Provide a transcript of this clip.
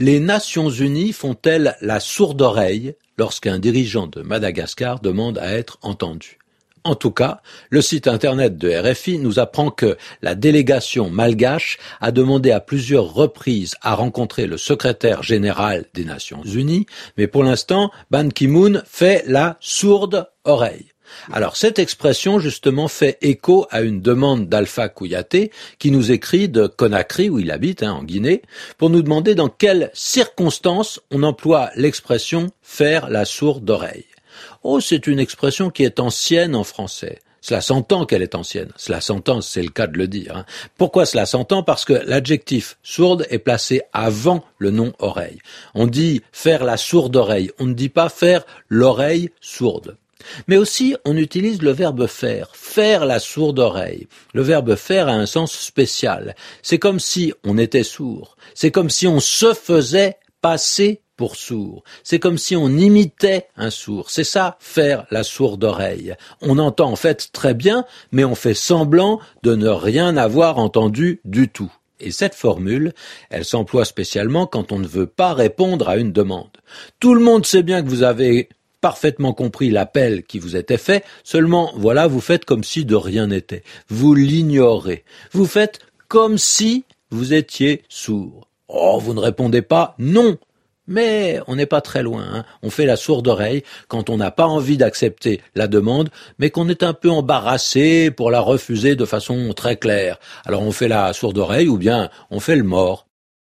Les Nations Unies font-elles la sourde oreille lorsqu'un dirigeant de Madagascar demande à être entendu? En tout cas, le site internet de RFI nous apprend que la délégation malgache a demandé à plusieurs reprises à rencontrer le secrétaire général des Nations Unies, mais pour l'instant, Ban Ki-moon fait la sourde oreille. Alors cette expression justement fait écho à une demande d'Alpha Kouyaté qui nous écrit de Conakry où il habite hein, en Guinée pour nous demander dans quelles circonstances on emploie l'expression faire la sourde oreille. Oh, c'est une expression qui est ancienne en français. Cela s'entend qu'elle est ancienne. Cela s'entend, c'est le cas de le dire. Hein. Pourquoi cela s'entend? Parce que l'adjectif sourde est placé avant le nom oreille. On dit faire la sourde oreille. On ne dit pas faire l'oreille sourde. Mais aussi, on utilise le verbe faire, faire la sourde oreille. Le verbe faire a un sens spécial. C'est comme si on était sourd. C'est comme si on se faisait passer pour sourd. C'est comme si on imitait un sourd. C'est ça, faire la sourde oreille. On entend en fait très bien, mais on fait semblant de ne rien avoir entendu du tout. Et cette formule, elle s'emploie spécialement quand on ne veut pas répondre à une demande. Tout le monde sait bien que vous avez parfaitement compris l'appel qui vous était fait, seulement voilà, vous faites comme si de rien n'était. Vous l'ignorez. Vous faites comme si vous étiez sourd. Oh, vous ne répondez pas non. Mais on n'est pas très loin. Hein. On fait la sourde oreille quand on n'a pas envie d'accepter la demande, mais qu'on est un peu embarrassé pour la refuser de façon très claire. Alors on fait la sourde oreille ou bien on fait le mort.